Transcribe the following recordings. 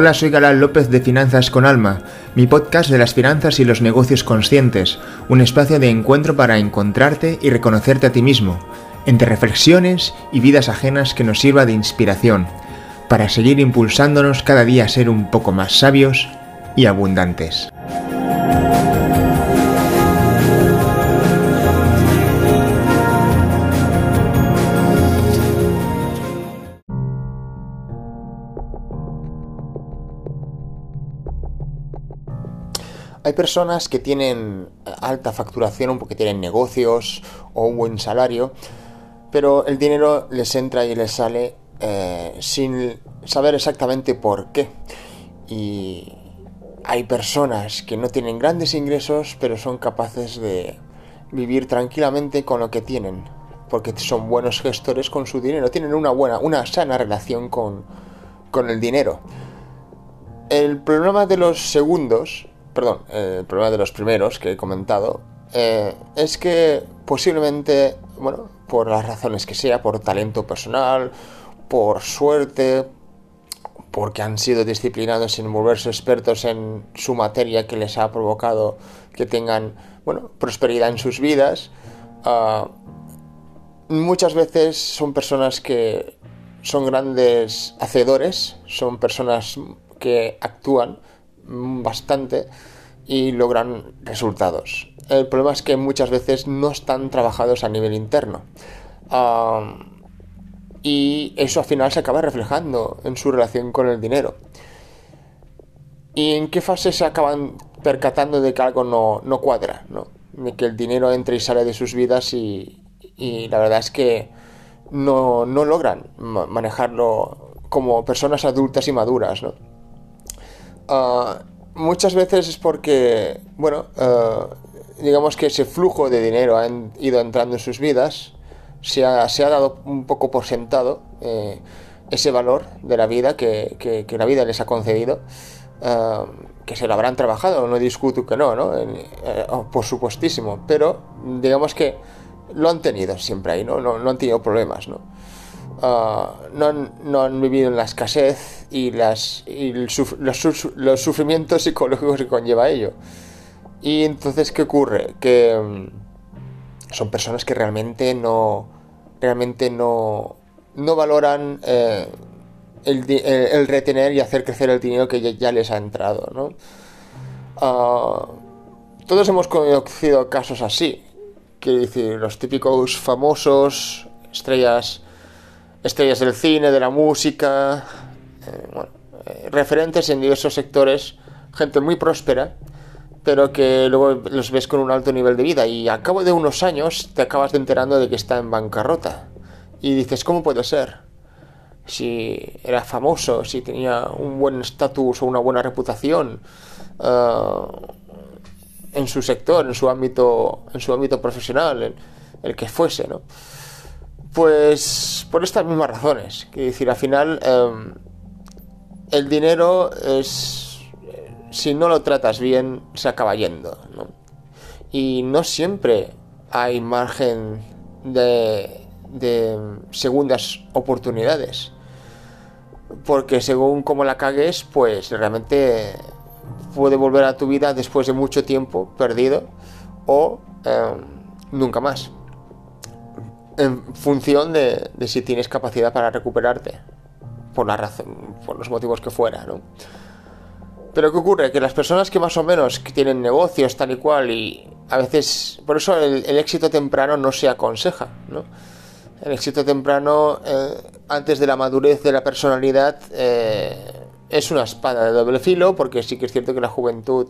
Hola, soy Galán López de Finanzas con Alma, mi podcast de las finanzas y los negocios conscientes, un espacio de encuentro para encontrarte y reconocerte a ti mismo, entre reflexiones y vidas ajenas que nos sirva de inspiración, para seguir impulsándonos cada día a ser un poco más sabios y abundantes. Hay personas que tienen alta facturación porque tienen negocios o un buen salario, pero el dinero les entra y les sale eh, sin saber exactamente por qué. Y hay personas que no tienen grandes ingresos, pero son capaces de vivir tranquilamente con lo que tienen, porque son buenos gestores con su dinero, tienen una buena, una sana relación con, con el dinero. El problema de los segundos perdón, el problema de los primeros que he comentado, eh, es que posiblemente, bueno, por las razones que sea, por talento personal, por suerte, porque han sido disciplinados en volverse expertos en su materia que les ha provocado que tengan, bueno, prosperidad en sus vidas, ah, muchas veces son personas que son grandes hacedores, son personas que actúan bastante y logran resultados. El problema es que muchas veces no están trabajados a nivel interno. y eso al final se acaba reflejando en su relación con el dinero. ¿Y en qué fase se acaban percatando de que algo no, cuadra? ¿no? De que el dinero entra y sale de sus vidas y, la verdad es que no, logran manejarlo como personas adultas y maduras. ¿no? Ah, muchas veces es porque, bueno, ah, digamos que ese flujo de dinero ha ido entrando en sus vidas, se ha, se ha dado un poco por sentado eh, ese valor de la vida que, la vida les ha concedido. Ah, que se lo habrán trabajado, no discuto que no, ¿no? Eh, oh, por supuestísimo, pero digamos que lo han tenido siempre ahí, ¿no? No, no han tenido problemas, ¿no? Ah, no, han, vivido en la escasez y, las, los, sufrimientos psicológicos que conlleva ello. Y entonces, ¿qué ocurre? Que mm, son personas que realmente no, realmente no, no valoran eh, el, retener y hacer crecer el dinero que ya, les ha entrado, ¿no? Ah, todos hemos conocido casos así. Quiero decir, los típicos famosos estrellas estrellas del cine, de la música, eh, eh, referentes en diversos sectores, gente muy próspera, pero que luego los ves con un alto nivel de vida y al cabo de unos años te acabas de enterando de que está en bancarrota. Y dices, ¿cómo puede ser? Si era famoso, si tenía un buen estatus o una buena reputación eh, en su sector, en su ámbito, en su ámbito profesional, el que fuese, ¿no? Pues por estas mismas razones. Quiero decir, al final em, el dinero es... Si no lo tratas bien, se acaba yendo. Y no siempre hay margen de, de segundas oportunidades. Porque según cómo la cagues, pues realmente puede volver a tu vida después de mucho tiempo perdido o em, nunca más en función de, si tienes capacidad para recuperarte, por la razón, por los motivos que fuera, ¿no? Pero ¿qué ocurre? Que las personas que más o menos tienen negocios tal y cual y a veces, por eso el, éxito temprano no se aconseja, ¿no? El éxito temprano, eh, antes de la madurez de la personalidad, eh, es una espada de doble filo, porque sí que es cierto que la juventud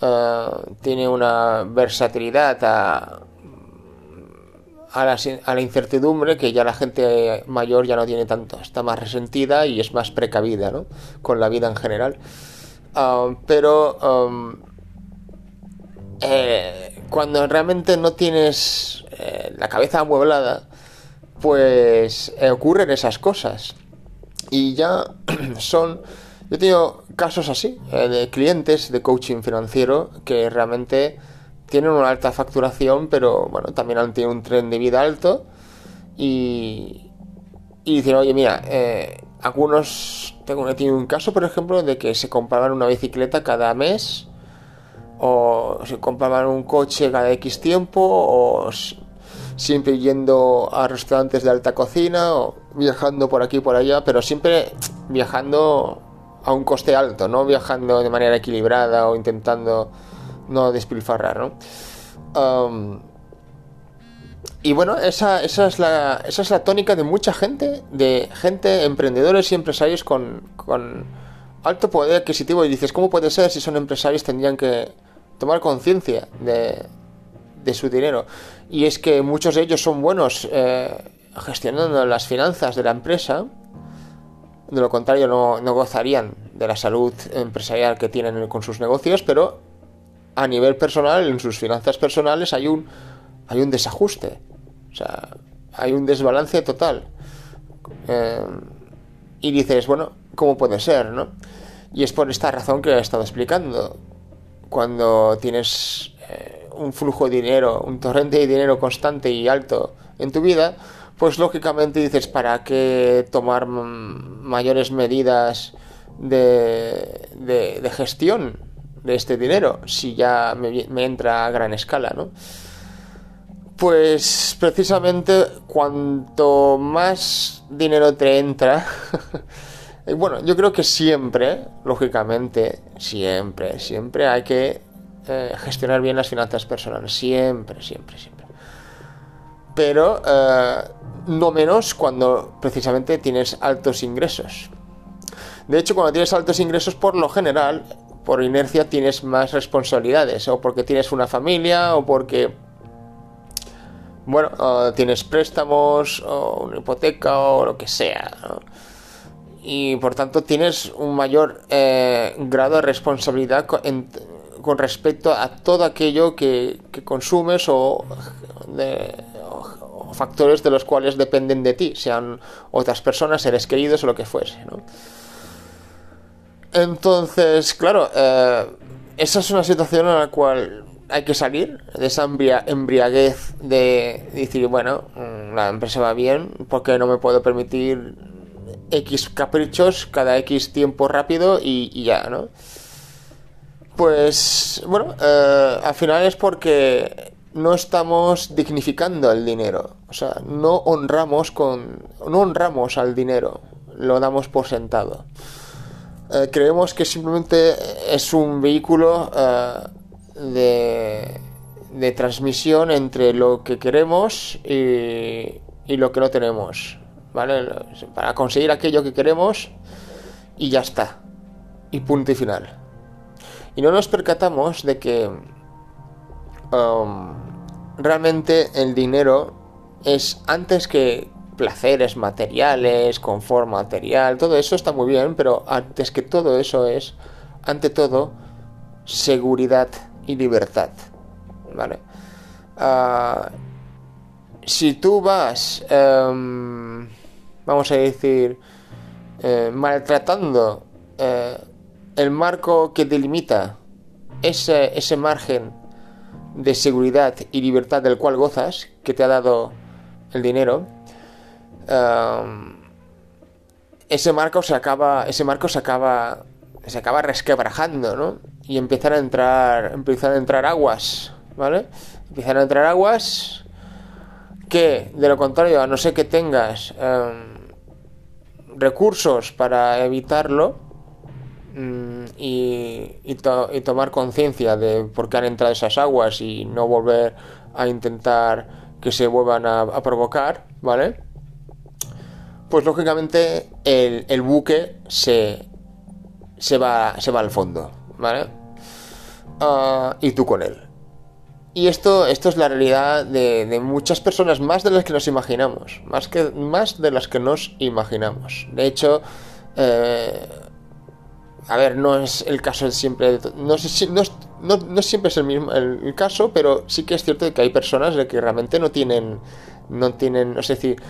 eh, tiene una versatilidad a, a la, incertidumbre que ya la gente mayor ya no tiene tanto, está más resentida y es más precavida ¿no? con la vida en general. Ah, pero um, cuando realmente no tienes eh, la cabeza amueblada, pues eh, ocurren esas cosas. Y ya son... Yo he tenido casos así, de clientes de coaching financiero que realmente tienen una alta facturación, pero bueno, también tenido un tren de vida alto y, y dicen, oye, mira, eh, algunos, tengo he un caso, por ejemplo, de que se compraban una bicicleta cada mes, o se compraban un coche cada X tiempo, o siempre yendo a restaurantes de alta cocina, o viajando por aquí y por allá, pero siempre viajando a un coste alto, no viajando de manera equilibrada o intentando no despilfarrar, ¿no? y bueno, esa, es la, tónica de mucha gente, de gente, emprendedores y empresarios con, alto poder adquisitivo. Y dices, ¿cómo puede ser si son empresarios tendrían que tomar conciencia de, de, su dinero? Y es que muchos de ellos son buenos eh, gestionando las finanzas de la empresa. De lo contrario, no, no gozarían de la salud empresarial que tienen con sus negocios, pero a nivel personal, en sus finanzas personales, hay un, hay un desajuste. O sea, hay un desbalance total. Eh, y dices, bueno, ¿cómo puede ser, no? Y es por esta razón que he estado explicando. Cuando tienes eh, un flujo de dinero, un torrente de dinero constante y alto en tu vida, pues lógicamente dices, ¿para qué tomar mayores medidas de, de gestión? De este dinero si ya me, entra a gran escala, ¿no? Pues precisamente cuanto más dinero te entra, bueno, yo creo que siempre, lógicamente, siempre, siempre hay que eh, gestionar bien las finanzas personales, siempre, siempre, siempre. Pero eh, no menos cuando precisamente tienes altos ingresos. De hecho, cuando tienes altos ingresos, por lo general, por inercia tienes más responsabilidades, o porque tienes una familia, o porque, bueno, tienes préstamos, o una hipoteca, o lo que sea. Y por tanto tienes un mayor eh, grado de responsabilidad con, respecto a todo aquello que, consumes o, o, factores de los cuales dependen de ti, sean otras personas, seres queridos o lo que fuese. ¿no? Entonces, claro, eh, esa es una situación en la cual hay que salir de esa embriaguez de decir, bueno, mm, la empresa va bien, porque no me puedo permitir X caprichos cada X tiempo rápido y, ya, ¿no? Pues, bueno, eh, al final es porque no estamos dignificando el dinero, o sea, no honramos con, no honramos al dinero, lo damos por sentado. Eh, creemos que simplemente es un vehículo eh, de, transmisión entre lo que queremos y, lo que no tenemos. ¿Vale? Para conseguir aquello que queremos y ya está. Y punto y final. Y no nos percatamos de que um, realmente el dinero es antes que placeres materiales, confort material, todo eso está muy bien, pero antes que todo eso es, ante todo, seguridad y libertad. ¿Vale? Ah, si tú vas, em, vamos a decir, eh, maltratando eh, el marco que delimita ese, ese margen de seguridad y libertad del cual gozas, que te ha dado el dinero, ese marco se acaba, ese marco se acaba, se acaba resquebrajando, ¿no? Y empiezan a entrar, empiezan a entrar aguas, ¿vale? Empiezan a entrar aguas que, de lo contrario, a no ser que tengas recursos para evitarlo mm, y, tomar conciencia de por qué han entrado esas aguas y no volver a intentar que se vuelvan a provocar, ¿vale? Pues lógicamente el, buque se, se, va, se va al fondo, ¿vale? Ah, y tú con él. Y esto, esto es la realidad de, muchas personas, más de las que nos imaginamos, más, que, más de las que nos imaginamos. De hecho, eh, a ver, no es el caso siempre, no, no, no, siempre es el mismo el, caso, pero sí que es cierto que hay personas de que realmente no tienen, no tienen, es decir,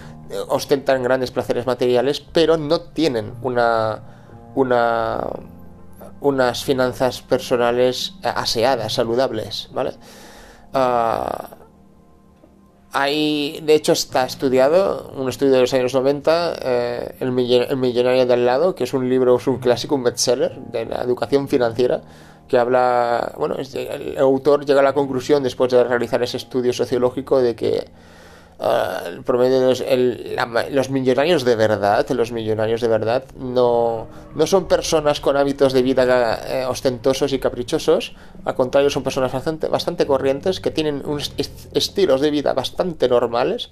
ostentan grandes placeres materiales, pero no tienen una, una, unas finanzas personales aseadas, saludables, ¿vale? Hay, de hecho, está estudiado, un estudio de los años 90, eh, el, Millonario del Lado, que es un libro, es un clásico, un bestseller de la educación financiera, que habla, bueno, el autor llega a la conclusión, después de realizar ese estudio sociológico, de que de los, millonarios de verdad, los millonarios de verdad, no, no son personas con hábitos de vida eh, ostentosos y caprichosos, al contrario, son personas bastante, bastante corrientes que tienen estilos de vida bastante normales.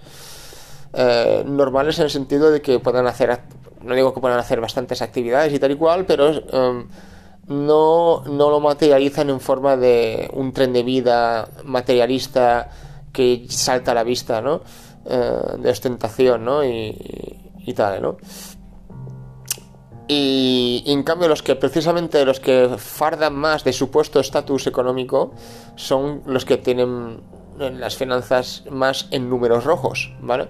Eh, normales en el sentido de que puedan hacer, no digo que puedan hacer bastantes actividades y tal y cual, pero um, no, no lo materializan en forma de un tren de vida materialista que salta a la vista, ¿no? Eh, de ostentación, ¿no? Y, y, tal, ¿no? Y, en cambio los que precisamente los que fardan más de supuesto estatus económico son los que tienen las finanzas más en números rojos, ¿vale?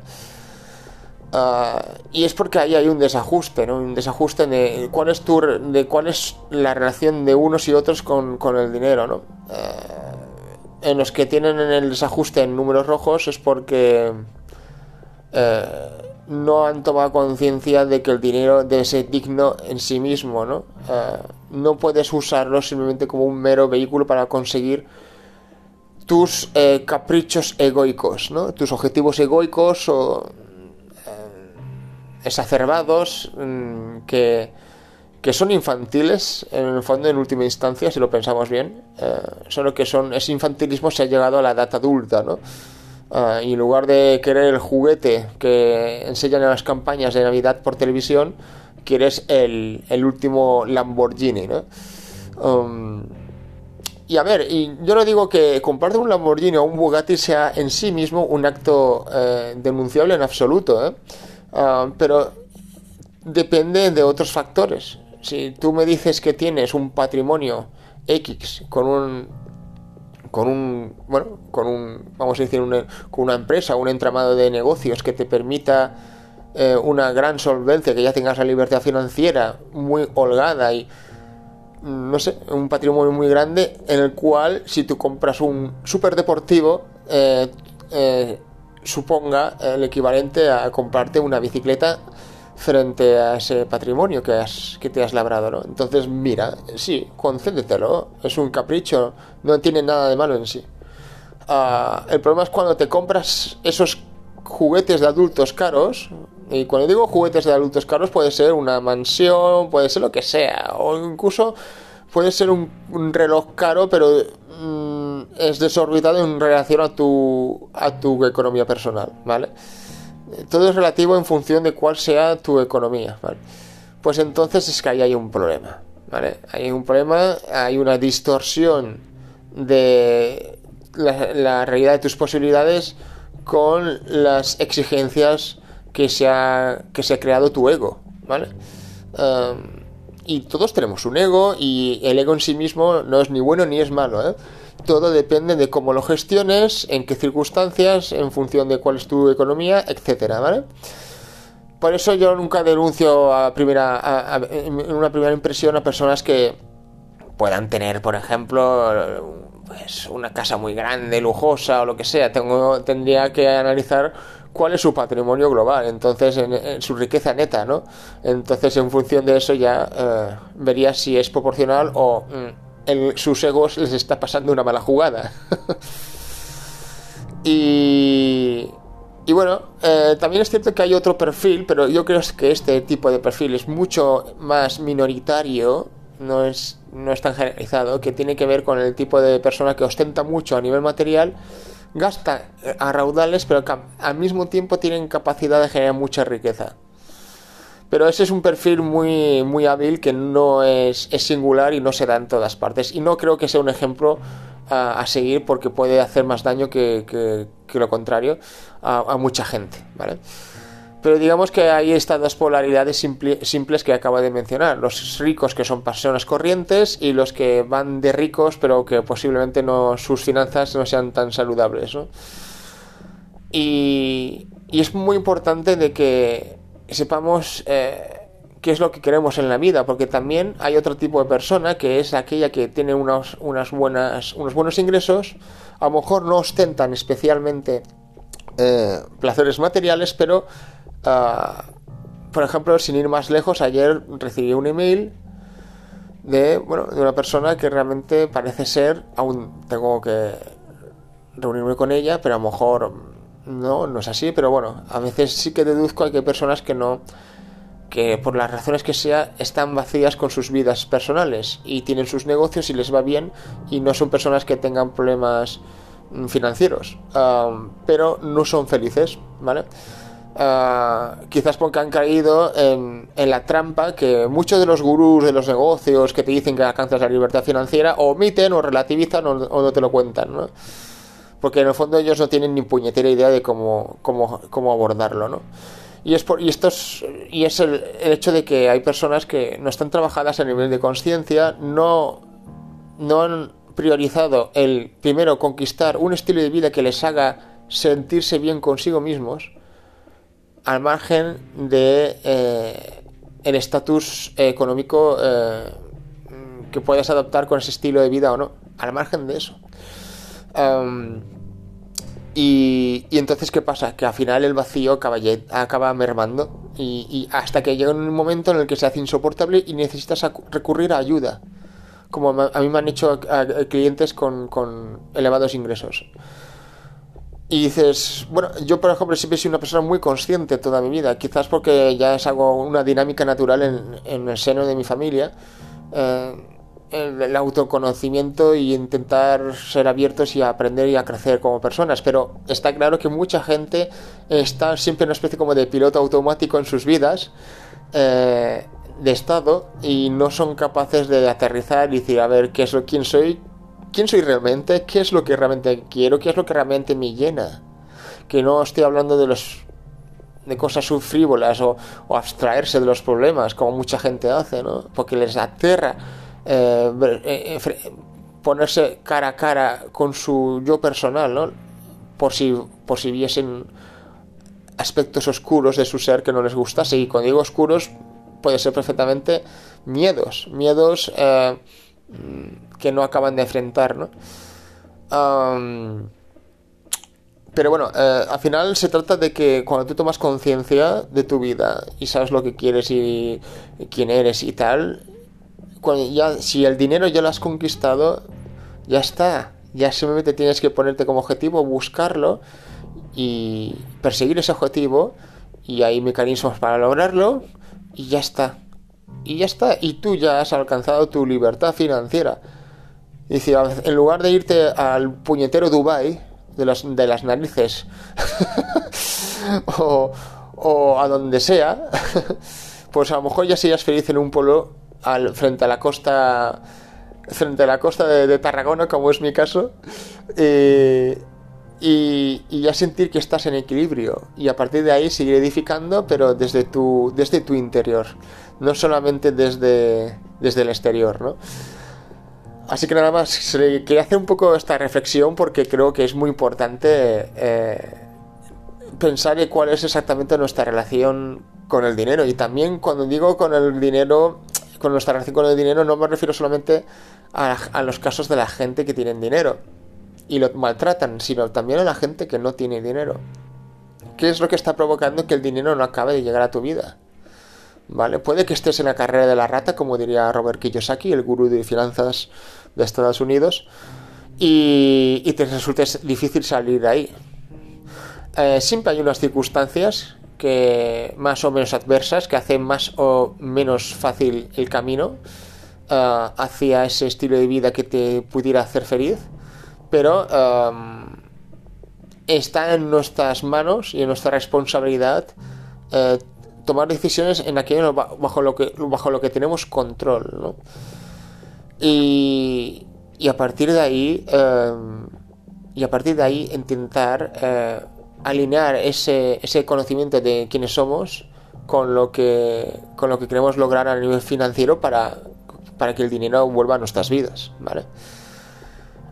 Ah, y es porque ahí hay un desajuste, ¿no? Un desajuste de cuál es tu, de cuál es la relación de unos y otros con, con el dinero, ¿no? Ah, en los que tienen el desajuste en números rojos es porque eh, no han tomado conciencia de que el dinero debe ser digno en sí mismo, ¿no? Ah, no puedes usarlo simplemente como un mero vehículo para conseguir tus eh, caprichos egoicos, ¿no? Tus objetivos egoicos o exacerbados mm, que, que, son infantiles en el fondo en última instancia si lo pensamos bien eh, solo que son ese infantilismo se ha llegado a la edad adulta no ah, y en lugar de querer el juguete que enseñan en las campañas de navidad por televisión quieres el, el último Lamborghini ¿no? Um, y a ver, y yo no digo que comprarte un Lamborghini o un Bugatti sea en sí mismo un acto eh, denunciable en absoluto, ¿eh? Ah, pero depende de otros factores. Si tú me dices que tienes un patrimonio X con un con un bueno con un vamos a decir con una empresa un entramado de negocios que te permita eh, una gran solvencia que ya tengas la libertad financiera muy holgada y no sé un patrimonio muy grande en el cual si tú compras un super deportivo eh, eh, suponga el equivalente a comprarte una bicicleta frente a ese patrimonio que, has, que te has labrado, ¿no? Entonces, mira, sí, concédetelo, es un capricho, no tiene nada de malo en sí. Ah, el problema es cuando te compras esos juguetes de adultos caros, y cuando digo juguetes de adultos caros puede ser una mansión, puede ser lo que sea, o incluso puede ser un, reloj caro, pero mm, es desorbitado en relación a tu, a tu economía personal, ¿vale? Todo es relativo en función de cuál sea tu economía, ¿vale? Pues entonces es que ahí hay un problema, ¿vale? Hay un problema, hay una distorsión de la, realidad de tus posibilidades con las exigencias que se ha, que se ha creado tu ego, ¿vale? Y todos tenemos un ego y el ego en sí mismo no es ni bueno ni es malo, ¿eh? Todo depende de cómo lo gestiones, en qué circunstancias, en función de cuál es tu economía, etcétera, ¿vale? Por eso yo nunca denuncio a primera, en una primera impresión a personas que puedan tener, por ejemplo, pues una casa muy grande, lujosa o lo que sea. Tengo, tendría que analizar cuál es su patrimonio global, entonces en, su riqueza neta, ¿no? Entonces en función de eso ya eh, vería si es proporcional o mm, sus egos les está pasando una mala jugada. y, y bueno, eh, también es cierto que hay otro perfil, pero yo creo que este tipo de perfil es mucho más minoritario, no es, no es tan generalizado, que tiene que ver con el tipo de persona que ostenta mucho a nivel material gasta eh, a raudales, pero al mismo tiempo tienen capacidad de generar mucha riqueza. Pero ese es un perfil muy, muy hábil que no es, singular y no se da en todas partes. Y no creo que sea un ejemplo a, seguir porque puede hacer más daño que, lo contrario a, a mucha gente. ¿vale? Pero digamos que hay estas dos polaridades simples que acabo de mencionar. Los ricos que son personas corrientes y los que van de ricos pero que posiblemente no, sus finanzas no sean tan saludables. Y, es muy importante de que sepamos eh, qué es lo que queremos en la vida, porque también hay otro tipo de persona que es aquella que tiene unos, unas buenas, unos buenos ingresos, a lo mejor no ostentan especialmente eh, placeres materiales, pero, ah, por ejemplo, sin ir más lejos, ayer recibí un email de, bueno, de una persona que realmente parece ser, aún tengo que reunirme con ella, pero a lo mejor no, no es así, pero bueno, a veces sí que deduzco que hay personas que no, que por las razones que sea, están vacías con sus vidas personales y tienen sus negocios y les va bien y no son personas que tengan problemas mm, financieros, pero no son felices, ¿vale? Ah, quizás porque han caído en, la trampa que muchos de los gurús de los negocios que te dicen que alcanzas la libertad financiera omiten o relativizan o, no te lo cuentan, ¿no? Porque en el fondo ellos no tienen ni puñetera idea de cómo, cómo, cómo abordarlo, ¿no? Y es, por, y esto es, y es el, el, hecho de que hay personas que no están trabajadas a nivel de conciencia, no, no han priorizado el primero conquistar un estilo de vida que les haga sentirse bien consigo mismos, al margen de eh, el estatus económico eh, que puedas adoptar con ese estilo de vida o no, al margen de eso. y, entonces, ¿qué pasa? Que al final el vacío acaba, acaba mermando y, hasta que llega un momento en el que se hace insoportable y necesitas recurrir a ayuda, como a mí me han hecho clientes con, con elevados ingresos. Y dices, bueno, yo por ejemplo siempre he sido una persona muy consciente toda mi vida, quizás porque ya es algo, una dinámica natural en, el seno de mi familia, eh, el, autoconocimiento y intentar ser abiertos y aprender y a crecer como personas, pero está claro que mucha gente está siempre en una especie como de piloto automático en sus vidas, eh, de estado, y no son capaces de aterrizar y decir, a ver, ¿qué es lo, quién soy? Quién soy realmente, qué es lo que realmente quiero, qué es lo que realmente me llena. Que no estoy hablando de los de cosas frívolas o, abstraerse de los problemas, como mucha gente hace, ¿no? Porque les aterra eh, eh, eh, ponerse cara a cara con su yo personal, ¿no? Por si, por si viesen aspectos oscuros de su ser que no les gustase. Y cuando digo oscuros, puede ser perfectamente miedos, miedos que no acaban de enfrentar, ¿no? pero bueno, eh, al final se trata de que cuando tú tomas conciencia de tu vida y sabes lo que quieres y, quién eres y tal, cuando ya, si el dinero ya lo has conquistado, ya está. Ya simplemente tienes que ponerte como objetivo, buscarlo y perseguir ese objetivo y hay mecanismos para lograrlo y ya está. Y ya está. Y tú ya has alcanzado tu libertad financiera. Dice, en lugar de irte al puñetero Dubai de, de las narices o, o, a donde sea, pues a lo mejor ya serías feliz en un pueblo al, frente a la costa frente a la costa de, Tarragona, como es mi caso, eh, y, y, ya sentir que estás en equilibrio y a partir de ahí seguir edificando, pero desde tu, desde tu interior, no solamente desde, desde el exterior, ¿no? Así que nada más, quería hacer un poco esta reflexión porque creo que es muy importante eh, pensar en cuál es exactamente nuestra relación con el dinero. Y también cuando digo con el dinero, con nuestra relación con el dinero, no me refiero solamente a, a los casos de la gente que tiene dinero y lo maltratan, sino también a la gente que no tiene dinero. ¿Qué es lo que está provocando que el dinero no acabe de llegar a tu vida? ¿Vale? Puede que estés en la carrera de la rata, como diría Robert Kiyosaki, el gurú de finanzas de Estados Unidos, y, te resulte difícil salir de ahí. Eh, siempre hay unas circunstancias que más o menos adversas que hacen más o menos fácil el camino eh, hacia ese estilo de vida que te pudiera hacer feliz, pero eh, está en nuestras manos y en nuestra responsabilidad tomar decisiones en aquello bajo lo que, bajo lo que tenemos control, ¿no? Y, y a partir de ahí, em, y a partir de ahí intentar eh, alinear ese, ese conocimiento de quiénes somos con lo que, con lo que queremos lograr a nivel financiero para, para que el dinero vuelva a nuestras vidas, ¿vale?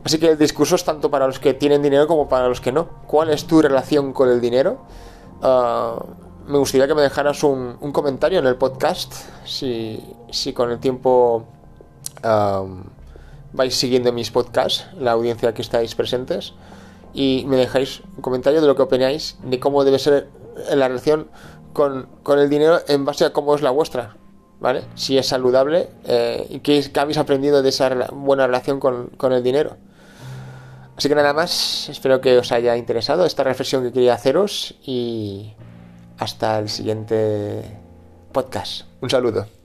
Así que el discurso es tanto para los que tienen dinero como para los que no. ¿Cuál es tu relación con el dinero? Ah, me gustaría que me dejaras un, comentario en el podcast si, si con el tiempo vais siguiendo mis podcasts, la audiencia que estáis presentes. y me dejáis un comentario de lo que opináis de cómo debe ser la relación con, el dinero en base a cómo es la vuestra, ¿vale? Si es saludable eh, y qué, habéis aprendido de esa buena relación con, con el dinero. Así que nada más, espero que os haya interesado esta reflexión que quería haceros y hasta el siguiente podcast. Un saludo.